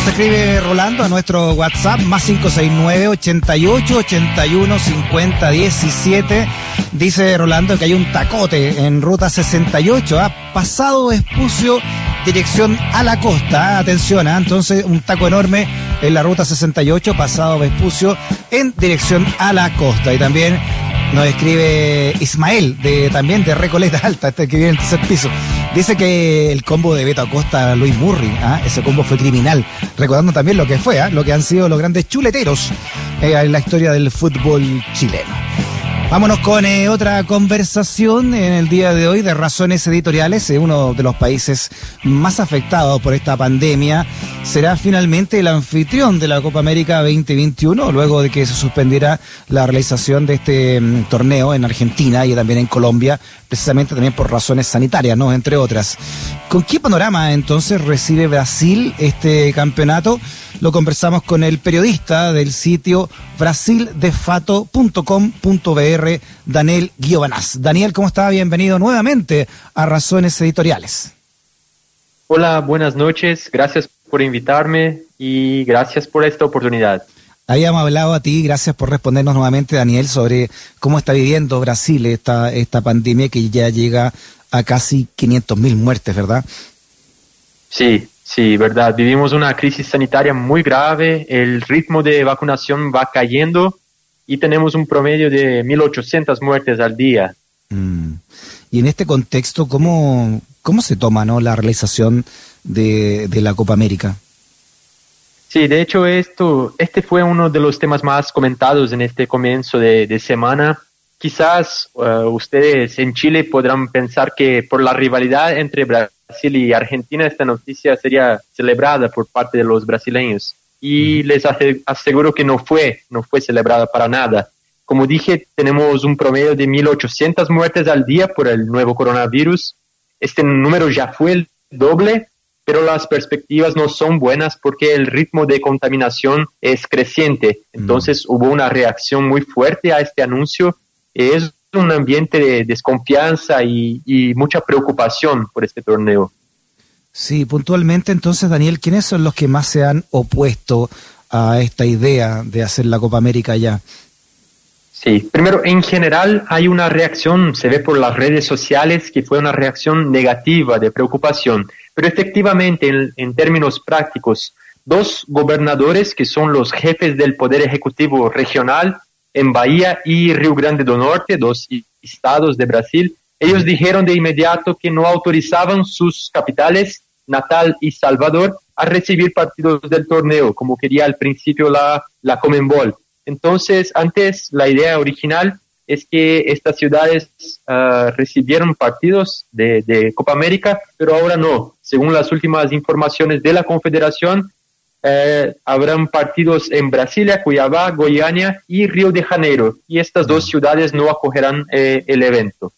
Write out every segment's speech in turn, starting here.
Nos escribe Rolando a nuestro WhatsApp más 569 88 81 50 17. Dice Rolando que hay un tacote en ruta 68, ha pasado Espucio, dirección a la costa. Atención, ¿ah? entonces un taco enorme en la ruta 68, pasado Vespucio, en dirección a la costa. Y también nos escribe Ismael, de, también de Recoleta Alta, este que viene en tercer piso. Dice que el combo de Beto Acosta Luis Murray, ¿ah? ese combo fue criminal, recordando también lo que fue, ¿ah? lo que han sido los grandes chuleteros eh, en la historia del fútbol chileno. Vámonos con eh, otra conversación en el día de hoy de Razones Editoriales. Eh, uno de los países más afectados por esta pandemia será finalmente el anfitrión de la Copa América 2021, luego de que se suspendiera la realización de este mm, torneo en Argentina y también en Colombia, precisamente también por razones sanitarias, ¿no? Entre otras. ¿Con qué panorama entonces recibe Brasil este campeonato? Lo conversamos con el periodista del sitio brasildefato.com.br, Daniel Guiovanaz. Daniel, ¿cómo está? Bienvenido nuevamente a Razones Editoriales. Hola, buenas noches. Gracias por invitarme y gracias por esta oportunidad. Habíamos hablado a ti, gracias por respondernos nuevamente, Daniel, sobre cómo está viviendo Brasil esta, esta pandemia que ya llega a casi 500 mil muertes, ¿verdad? Sí, Sí, verdad. Vivimos una crisis sanitaria muy grave, el ritmo de vacunación va cayendo y tenemos un promedio de 1.800 muertes al día. Mm. Y en este contexto, ¿cómo, cómo se toma ¿no? la realización de, la Copa América? Sí, de hecho esto, este fue uno de los temas más comentados en este comienzo de, semana. Quizás uh, ustedes en Chile podrán pensar que por la rivalidad entre Brasil Brasil y Argentina, esta noticia sería celebrada por parte de los brasileños. Y les aseguro que no fue, no fue celebrada para nada. Como dije, tenemos un promedio de 1.800 muertes al día por el nuevo coronavirus. Este número ya fue el doble, pero las perspectivas no son buenas porque el ritmo de contaminación es creciente. Entonces hubo una reacción muy fuerte a este anuncio. Es un ambiente de desconfianza y, mucha preocupación por este torneo. Sí, puntualmente entonces, Daniel, ¿quiénes son los que más se han opuesto a esta idea de hacer la Copa América ya? Sí, primero, en general hay una reacción, se ve por las redes sociales, que fue una reacción negativa, de preocupación. Pero efectivamente, en, en términos prácticos, dos gobernadores que son los jefes del Poder Ejecutivo Regional en Bahía y Río Grande do Norte, dos estados de Brasil, ellos dijeron de inmediato que no autorizaban sus capitales, Natal y Salvador, a recibir partidos del torneo, como quería al principio la, la Comenbol. Entonces, antes la idea original es que estas ciudades uh, recibieron partidos de, de Copa América, pero ahora no. Según las últimas informaciones de la Confederación, eh, habrán partidos en Brasilia, Cuiabá, Goiânia y Río de Janeiro, y estas dos ciudades no acogerán eh, el evento.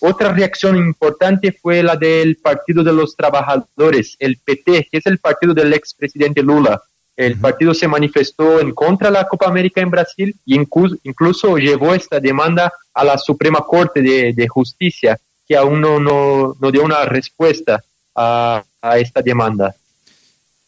Otra reacción importante fue la del Partido de los Trabajadores, el PT, que es el partido del expresidente Lula. El partido se manifestó en contra de la Copa América en Brasil y incluso, llevó esta demanda a la Suprema Corte de, Justicia, que aún no, no, dio una respuesta a esta demanda.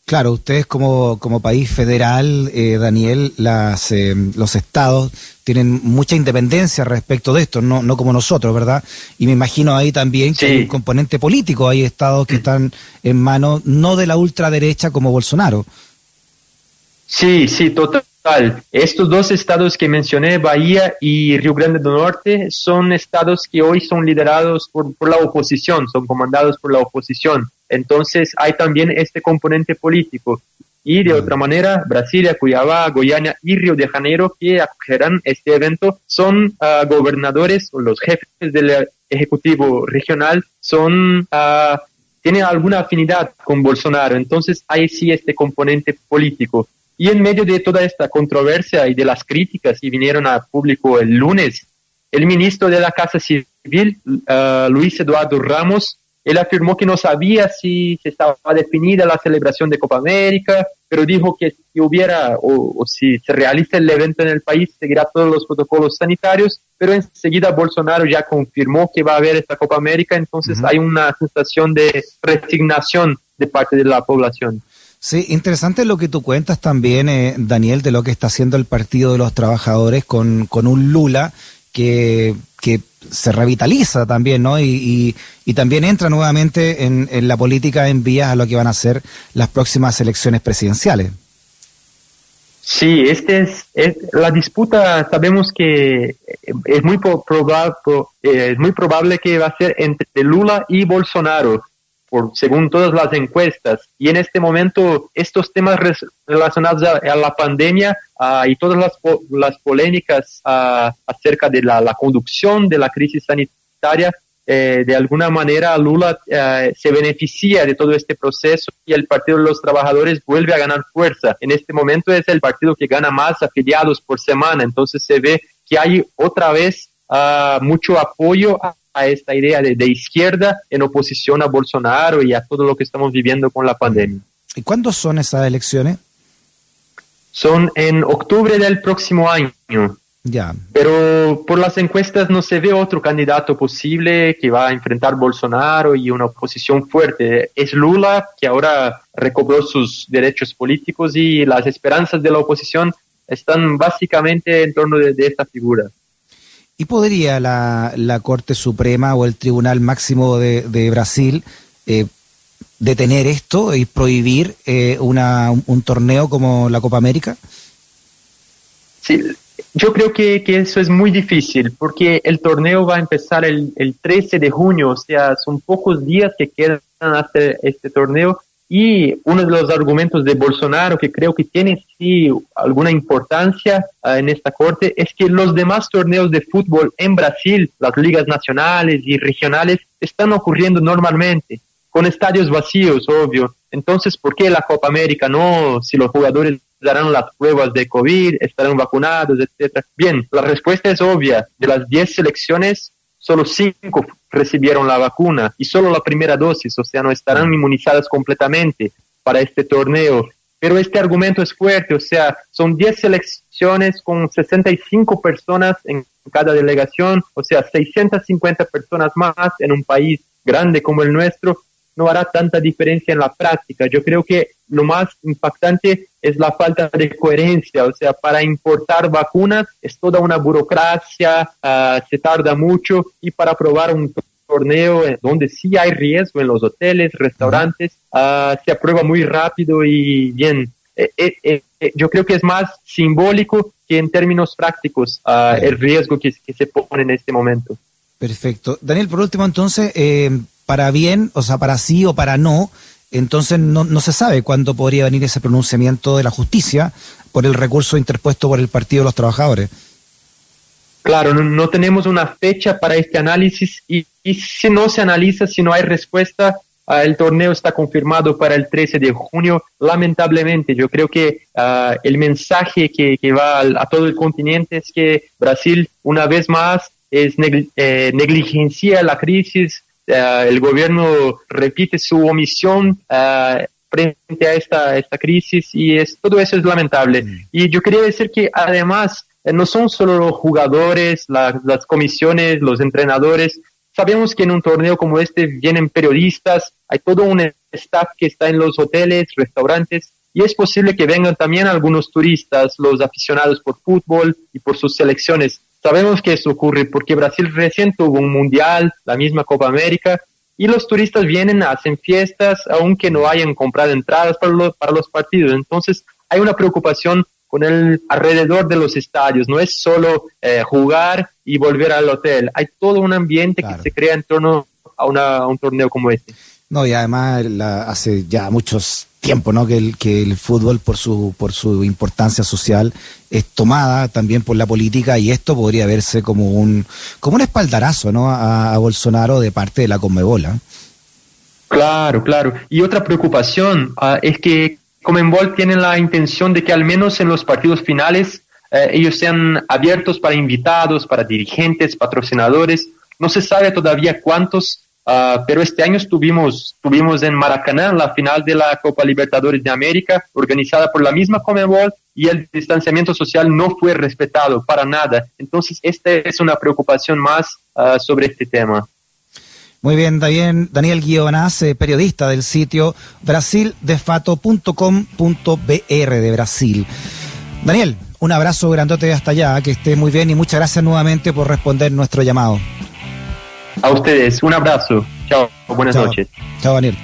Claro, ustedes como, como país federal, eh, Daniel, las, eh, los estados tienen mucha independencia respecto de esto, no, no como nosotros, ¿verdad? Y me imagino ahí también que hay un componente político, hay estados que están en manos no de la ultraderecha como Bolsonaro. Sí, sí, total. Estos dos estados que mencioné, Bahía y Río Grande do Norte, son estados que hoy son liderados por, por la oposición, son comandados por la oposición. Entonces hay también este componente político. Y de otra manera, Brasilia, Cuiabá, Goiânia y Río de Janeiro, que acogerán este evento, son uh, gobernadores o los jefes del Ejecutivo Regional, son, uh, tienen alguna afinidad con Bolsonaro. Entonces hay sí este componente político. Y en medio de toda esta controversia y de las críticas que vinieron a público el lunes, el ministro de la Casa Civil, uh, Luis Eduardo Ramos, él afirmó que no sabía si, estaba definida la celebración de Copa América, pero dijo que si hubiera o, si se realiza el evento en el país, seguirá todos los protocolos sanitarios, pero enseguida Bolsonaro ya confirmó que va a haber esta Copa América, entonces hay una sensación de resignación de parte de la población. Sí, interesante lo que tú cuentas también, eh, Daniel, de lo que está haciendo el Partido de los Trabajadores con, con un Lula que, que se revitaliza también, ¿no? Y, y, también entra nuevamente en, en, la política en vías a lo que van a ser las próximas elecciones presidenciales. Sí, este es, la disputa. Sabemos que es muy probable, es muy probable que va a ser entre Lula y Bolsonaro por, según todas las encuestas. Y en este momento, estos temas relacionados a, la pandemia ah, y todas las, las polémicas ah, acerca de la, conducción de la crisis sanitaria, eh, de alguna manera Lula eh, se beneficia de todo este proceso y el Partido de los Trabajadores vuelve a ganar fuerza. En este momento es el partido que gana más afiliados por semana, entonces se ve que hay otra vez ah, mucho apoyo a a esta idea de, izquierda en oposición a Bolsonaro y a todo lo que estamos viviendo con la pandemia. ¿Y cuándo son esas elecciones? Son en octubre del próximo año. Ya. Pero por las encuestas no se ve otro candidato posible que va a enfrentar Bolsonaro y una oposición fuerte. Es Lula, que ahora recobró sus derechos políticos y las esperanzas de la oposición están básicamente en torno de esta figura. ¿Y podría la, la Corte Suprema o el Tribunal Máximo de, Brasil eh, detener esto y prohibir eh, una, un, torneo como la Copa América? Sí, yo creo que, que, eso es muy difícil porque el torneo va a empezar el, el 13 de junio, o sea, son pocos días que quedan hasta este torneo y uno de los argumentos de Bolsonaro, que creo que tiene sí alguna importancia ah, en esta corte, es que los demás torneos de fútbol en Brasil, las ligas nacionales y regionales, están ocurriendo normalmente, con estadios vacíos, obvio. Entonces, ¿por qué la Copa América no? Si los jugadores darán las pruebas de COVID, estarán vacunados, etcétera. Bien, la respuesta es obvia. De las 10 selecciones, solo 5 recibieron la vacuna y solo la primera dosis, o sea, no estarán inmunizadas completamente para este torneo. Pero este argumento es fuerte, o sea, son 10 selecciones con 65 personas en cada delegación, o sea, 650 personas más en un país grande como el nuestro, no hará tanta diferencia en la práctica. Yo creo que lo más impactante es la falta de coherencia, o sea, para importar vacunas es toda una burocracia, ah, se tarda mucho y para probar un torneo donde sí hay riesgo en los hoteles, restaurantes, uh, se aprueba muy rápido y bien. Eh, eh, eh, yo creo que es más simbólico que en términos prácticos uh, el riesgo que, que, se pone en este momento. Perfecto. Daniel, por último, entonces, para bien, o sea, para sí o para no, entonces no, no se sabe cuándo podría venir ese pronunciamiento de la justicia por el recurso interpuesto por el Partido de los Trabajadores. Claro, no, tenemos una fecha para este análisis y, si no se analiza, si no hay respuesta, ah, el torneo está confirmado para el 13 de junio. Lamentablemente, yo creo que ah, el mensaje que, va a, todo el continente es que Brasil, una vez más, es eh, negligencia la crisis, el gobierno repite su omisión eh, frente a esta, esta crisis y es, todo eso es lamentable. Mm. Y yo quería decir que además eh, no son solo los jugadores, las comisiones, los entrenadores. Sabemos que en un torneo como este vienen periodistas, hay todo un staff que está en los hoteles, restaurantes, y es posible que vengan también algunos turistas, los aficionados por fútbol y por sus selecciones. Sabemos que esto ocurre porque Brasil recién tuvo un mundial, la misma Copa América, y los turistas vienen, hacen fiestas, aunque no hayan comprado entradas para los, para los partidos. Entonces, hay una preocupación con el alrededor de los estadios. No es solo eh, jugar y volver al hotel. Hay todo un ambiente que se crea en torno a, una, a un torneo como este. No, y además hace ya muchos tiempo, ¿no? Que el, que el fútbol por su, por su importancia social es tomada también por la política y esto podría verse como un, como un espaldarazo, ¿no? A, Bolsonaro de parte de la Conmebola. ¿eh? Claro, claro. Y otra preocupación ah, es que Conmebol tiene la intención de que al menos en los partidos finales eh, ellos sean abiertos para invitados, para dirigentes, patrocinadores. No se sabe todavía cuántos Ah, pero este año estuvimos, estuvimos en Maracaná, la final de la Copa Libertadores de América, organizada por la misma Comebol, y el distanciamiento social no fue respetado para nada. Entonces, esta es una preocupación más ah, sobre este tema. Muy bien, Daniel Guionaz, eh, periodista del sitio brasildefato.com.br de Brasil. Daniel, un abrazo grandote hasta allá, que estés muy bien y muchas gracias nuevamente por responder nuestro llamado. A ustedes, un abrazo. Chao, buenas noches. Chao, Daniel.